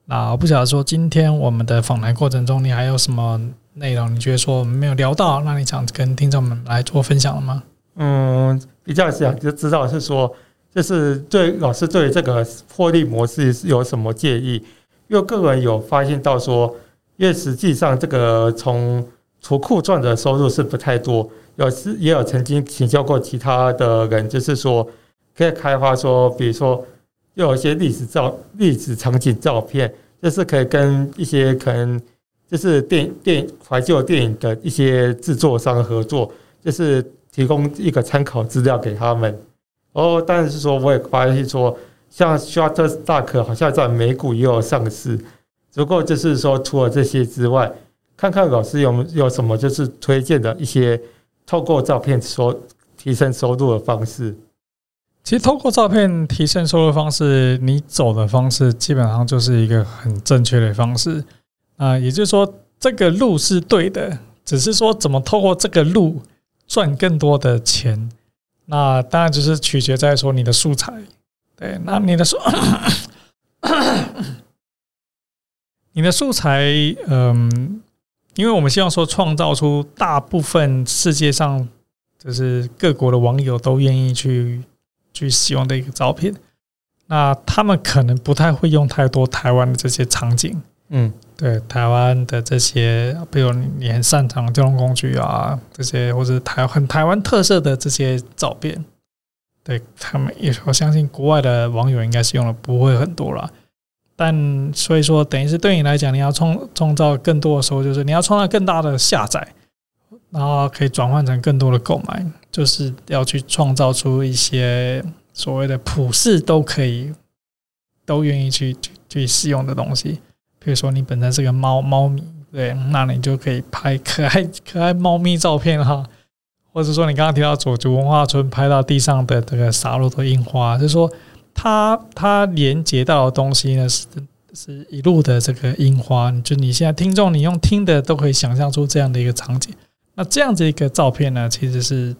那我不晓得说，今天我们的访谈过程中，你还有什么内容？你觉得说我们没有聊到，那你想跟听众们来做分享了吗？嗯，比较想就知道是说，就是对老师对这个获利模式有什么建议？因为个人有发现到说，因为实际上这个从图库赚的收入是不太多，有时也有曾经请教过其他的人，就是说可以开发说，比如说。又有一些历史照、历史场景照片，就是可以跟一些可能就是电电怀旧电影的一些制作商合作，就是提供一个参考资料给他们。哦，但是说我也发现说，像 Shutterstock 好像在美股也有上市。不过就是说，除了这些之外，看看老师有有什么就是推荐的一些透过照片收提升收入的方式。其实，透过照片提升收入方式，你走的方式基本上就是一个很正确的方式啊。也就是说，这个路是对的，只是说怎么透过这个路赚更多的钱，那当然就是取决在说你的素材。对，那你的素，你的素材，嗯，因为我们希望说创造出大部分世界上就是各国的网友都愿意去。去使用的一个照片，那他们可能不太会用太多台湾的这些场景，嗯，对，台湾的这些，比如你很擅长交通工具啊，这些或者台很台湾特色的这些照片，对他们也，我相信国外的网友应该是用的不会很多了。但所以说，等于是对你来讲，你要创创造更多的时候，就是你要创造更大的下载。然后可以转换成更多的购买，就是要去创造出一些所谓的普世都可以、都愿意去去去使用的东西。比如说，你本身是个猫猫咪，对，那你就可以拍可爱可爱猫咪照片哈。或者说，你刚刚提到左竹文化村拍到地上的这个洒落的樱花，就是说它它连接到的东西呢是是一路的这个樱花。就你现在听众，你用听的都可以想象出这样的一个场景。那这样子一个照片呢，其实是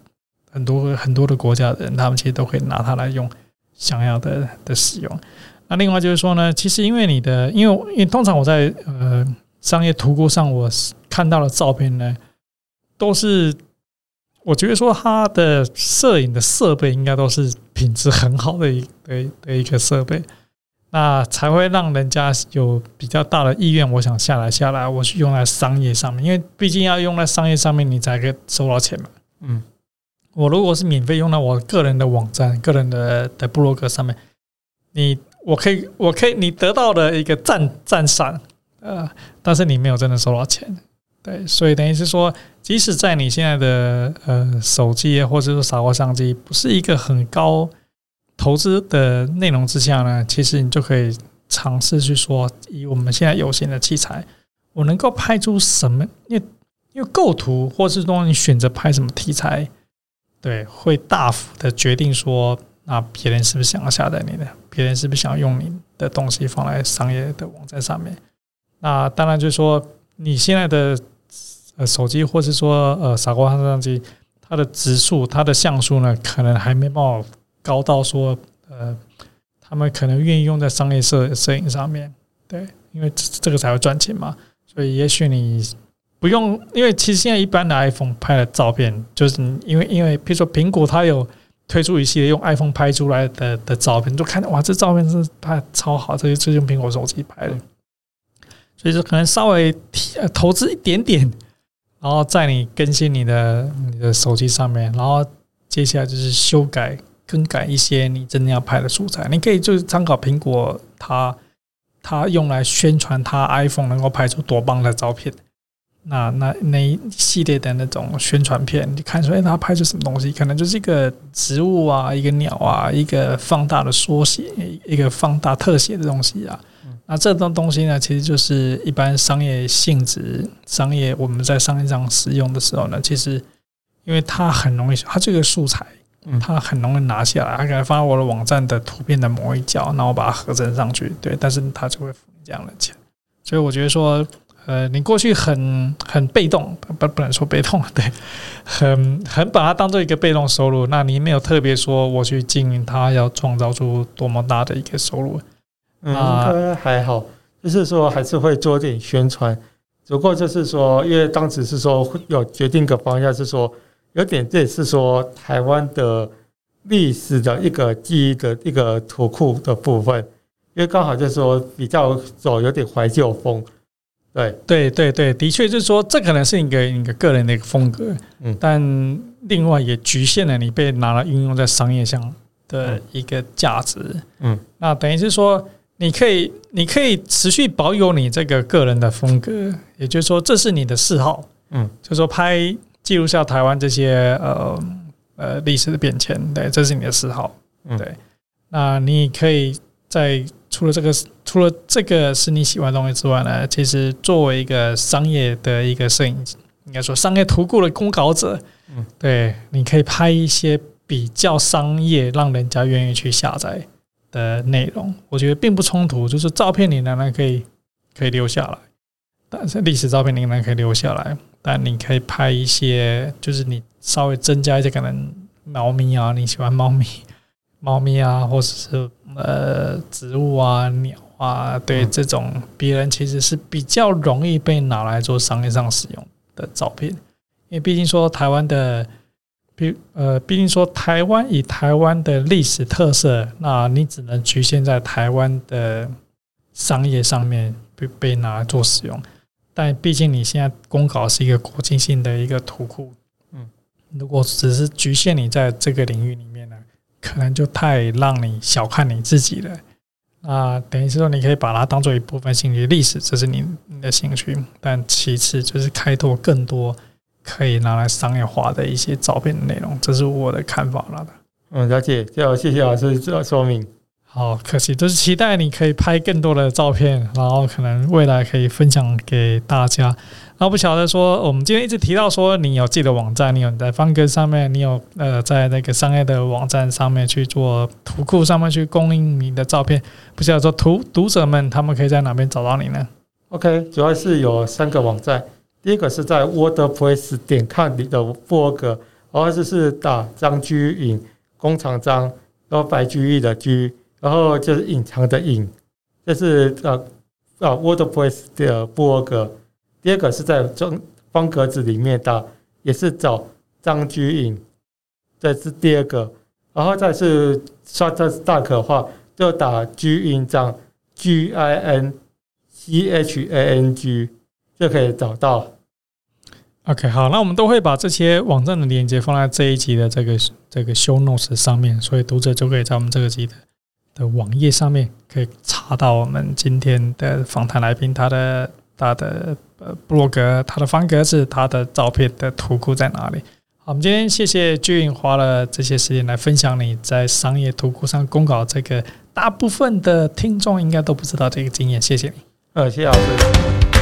很多很多的国家的人，他们其实都可以拿它来用，想要的的使用。那另外就是说呢，其实因为你的，因为因为通常我在呃商业图库上，我看到的照片呢，都是我觉得说它的摄影的设备应该都是品质很好的一的的一个设备。那才会让人家有比较大的意愿，我想下来下来，我去用在商业上面，因为毕竟要用在商业上面，你才可以收到钱嘛。嗯，我如果是免费用到我个人的网站、个人的的部落格上面，你我可以我可以你得到的一个赞赞赏，呃，但是你没有真的收到钱，对，所以等于是说，即使在你现在的呃手机或者是傻瓜相机，不是一个很高。投资的内容之下呢，其实你就可以尝试去说，以我们现在有限的器材，我能够拍出什么？因为因为构图，或是说你选择拍什么题材，对，会大幅的决定说，那别人是不是想要下载你的？别人是不是想用你的东西放在商业的网站上面？那当然就是说，你现在的呃手机，或是说呃傻瓜相机，它的指数、它的像素呢，可能还没办法。高到说，呃，他们可能愿意用在商业摄摄影上面，对，因为这这个才会赚钱嘛。所以也许你不用，因为其实现在一般的 iPhone 拍的照片，就是因为因为比如说苹果它有推出一系列用 iPhone 拍出来的的照片，就看哇，这照片是拍超好，这些是用苹果手机拍的，所以说可能稍微投资一点点，然后在你更新你的你的手机上面，然后。接下来就是修改、更改一些你真的要拍的素材。你可以就是参考苹果，它它用来宣传它 iPhone 能够拍出多棒的照片。那那那一系列的那种宣传片，你看出来他拍出什么东西？可能就是一个植物啊，一个鸟啊，一个放大的缩写，一个放大特写的东西啊。那这种东西呢，其实就是一般商业性质、商业我们在商业上使用的时候呢，其实因为它很容易，它这个素材，它很容易拿下来，它可能放在我的网站的图片的某一角，然后把它合成上去，对，但是它就会付你这样的钱。所以我觉得说。呃，你过去很很被动，不不能说被动，对，很很把它当做一个被动收入。那你没有特别说我去经营它，要创造出多么大的一个收入？嗯，还好，就是说还是会做点宣传。只不过就是说，因为当时是说有决定个方向，是说有点这也是说台湾的历史的一个记忆的一个图库的部分，因为刚好就是说比较走有点怀旧风。对。对对对，的确就是说，这可能是一个一个个人的一个风格，嗯，但另外也局限了你被拿来运用在商业上的一个价值，嗯，那等于是说，你可以你可以持续保有你这个个人的风格，也就是说，这是你的嗜好，嗯，就是说拍记录下台湾这些呃呃历史的变迁，对，这是你的嗜好，对，那你可以在。除了这个，除了这个是你喜欢的东西之外呢，其实作为一个商业的一个摄影，应该说商业图库的公稿者，嗯，对，你可以拍一些比较商业，让人家愿意去下载的内容，我觉得并不冲突。就是照片你仍然可以可以留下来，但是历史照片你仍然可以留下来，但你可以拍一些，就是你稍微增加一些可能猫咪啊，你喜欢猫咪。猫咪啊，或者是呃植物啊、鸟啊，对这种别人其实是比较容易被拿来做商业上使用的照片，因为毕竟说台湾的，比呃毕竟说台湾以台湾的历史特色，那你只能局限在台湾的商业上面被被拿来做使用，但毕竟你现在公稿是一个国际性的一个图库，嗯，如果只是局限你在这个领域里面呢？可能就太让你小看你自己了。啊，等于是说，你可以把它当做一部分兴趣，历史这是你你的兴趣，但其次就是开拓更多可以拿来商业化的一些照片的内容，这是我的看法了。嗯，了解，就谢谢老师这说明。好，可惜，就是期待你可以拍更多的照片，然后可能未来可以分享给大家。然后不晓得说，我们今天一直提到说，你有自己的网站，你有在方格上面，你有呃在那个商业的网站上面去做图库上面去供应你的照片。不晓得说，读读者们他们可以在哪边找到你呢？OK，主要是有三个网站，第一个是在 wordpress 点 com 里的部落格，然后就是打张居颖，工厂张，然后白居易的居。然后就是隐藏的隐，这是呃啊 WordPress 的部落格。第二个是在中方格子里面打，也是找张居颖，这是第二个。然后再是 Shutterstock 的话，就打居颖张 G I N C H A N G 就可以找到。OK，好，那我们都会把这些网站的链接放在这一集的这个这个 Show Notes 上面，所以读者就可以在我们这个集的。的网页上面可以查到我们今天的访谈来宾，他的他的呃布洛格，他的方格子，他的照片的图库在哪里？好，我们今天谢谢俊花了这些时间来分享你在商业图库上公告这个大部分的听众应该都不知道这个经验，谢谢你。呃，谢谢老师。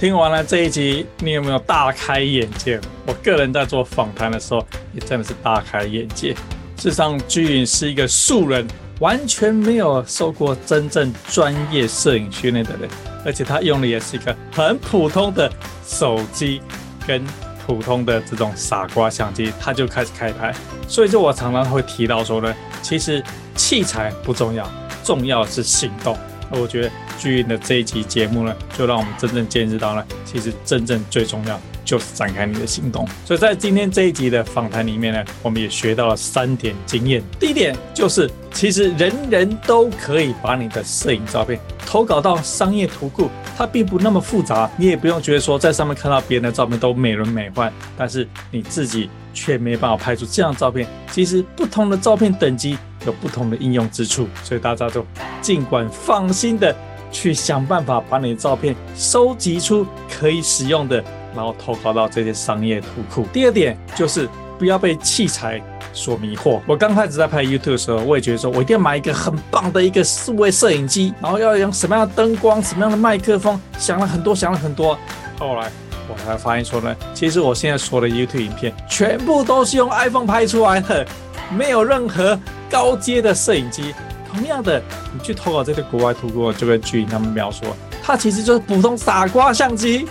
听完了这一集，你有没有大开眼界？我个人在做访谈的时候，也真的是大开眼界。事实上，居颖是一个素人，完全没有受过真正专业摄影训练的人，而且他用的也是一个很普通的手机跟普通的这种傻瓜相机，他就开始开拍。所以，就我常常会提到说呢，其实器材不重要，重要的是行动。我觉得居颖的这一集节目呢，就让我们真正见识到了，其实真正最重要就是展开你的行动。所以在今天这一集的访谈里面呢，我们也学到了三点经验。第一点就是，其实人人都可以把你的摄影照片投稿到商业图库，它并不那么复杂，你也不用觉得说在上面看到别人的照片都美轮美奂，但是你自己却没办法拍出这样的照片。其实不同的照片等级有不同的应用之处，所以大家就尽管放心的。去想办法把你的照片收集出可以使用的，然后投稿到这些商业图库。第二点就是不要被器材所迷惑。我刚开始在拍 YouTube 的时候，我也觉得说我一定要买一个很棒的一个数位摄影机，然后要用什么样的灯光、什么样的麦克风，想了很多，想了很多。后来我才发现说呢，其实我现在所有的 YouTube 影片全部都是用 iPhone 拍出来的，没有任何高阶的摄影机。同样的，你去投稿这个国外图库，就会去他们描述，它其实就是普通傻瓜相机，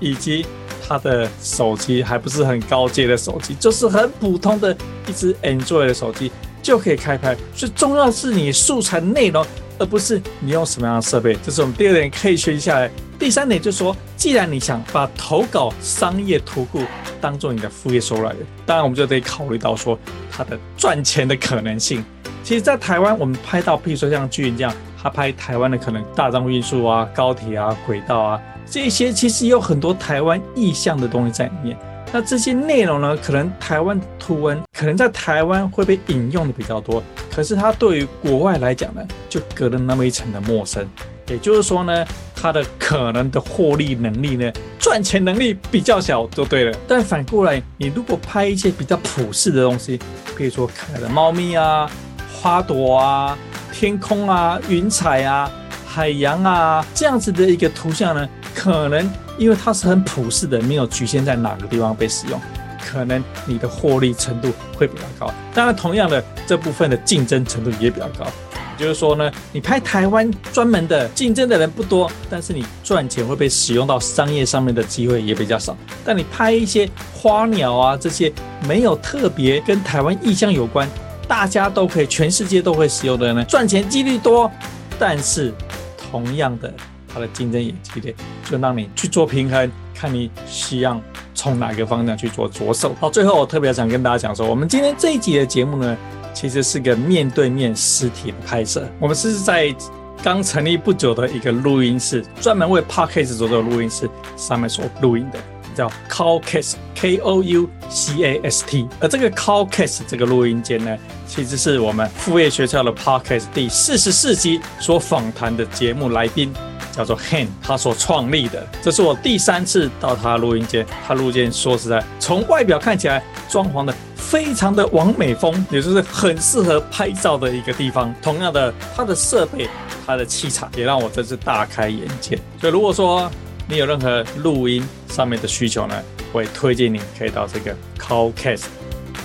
以及它的手机还不是很高阶的手机，就是很普通的一只 Android 的手机就可以开拍。最重要是你素材内容，而不是你用什么样的设备。这是我们第二点可以学习下来。第三点就是说，既然你想把投稿商业图库当做你的副业收入来源，当然我们就得考虑到说它的赚钱的可能性。其实，在台湾，我们拍到，譬如说像巨云这样，他拍台湾的可能大众运输啊、高铁啊、轨道啊，这些其实有很多台湾意象的东西在里面。那这些内容呢，可能台湾图文可能在台湾会被引用的比较多，可是它对于国外来讲呢，就隔了那么一层的陌生。也就是说呢，它的可能的获利能力呢，赚钱能力比较小，就对了。但反过来，你如果拍一些比较普世的东西，比如说可爱的猫咪啊。花朵啊，天空啊，云彩啊，海洋啊，这样子的一个图像呢，可能因为它是很普世的，没有局限在哪个地方被使用，可能你的获利程度会比较高。当然，同样的这部分的竞争程度也比较高。也就是说呢，你拍台湾专门的竞争的人不多，但是你赚钱会被使用到商业上面的机会也比较少。但你拍一些花鸟啊，这些没有特别跟台湾意象有关。大家都可以，全世界都会使用的呢，赚钱几率多，但是同样的，它的竞争也激烈，就让你去做平衡，看你需要从哪个方向去做着手。好，最后我特别想跟大家讲说，我们今天这一集的节目呢，其实是个面对面实体的拍摄，我们是在刚成立不久的一个录音室，专门为 Podcast 做的录音室上面所录音的。叫 Coucast K O U C A S T，而这个 Coucast 这个录音间呢，其实是我们副业学校的 Podcast 第四十四集所访谈的节目来宾，叫做 Han，他所创立的。这是我第三次到他录音间，他录音间说实在，从外表看起来装潢的非常的完美风，也就是很适合拍照的一个地方。同样的，他的设备、他的器材也让我真是大开眼界。所以如果说，你有任何录音上面的需求呢？我也推荐你可以到这个 Coucast，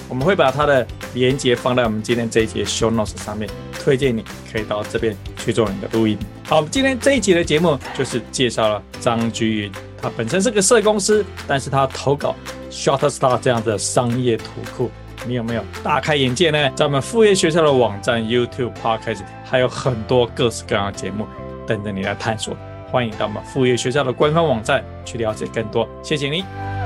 我们会把它的连接放在我们今天这一节 Show Notes 上面，推荐你可以到这边去做你的录音。好，今天这一集的节目就是介绍了张居云，他本身是个摄影公司，但是他投稿 Shutterstock 这样的商业图库，你有没有大开眼界呢？在我们副业学校的网站、YouTube、Podcast 还有很多各式各样的节目等着你来探索。欢迎到我们副业学校的官方网站去了解更多，谢谢你。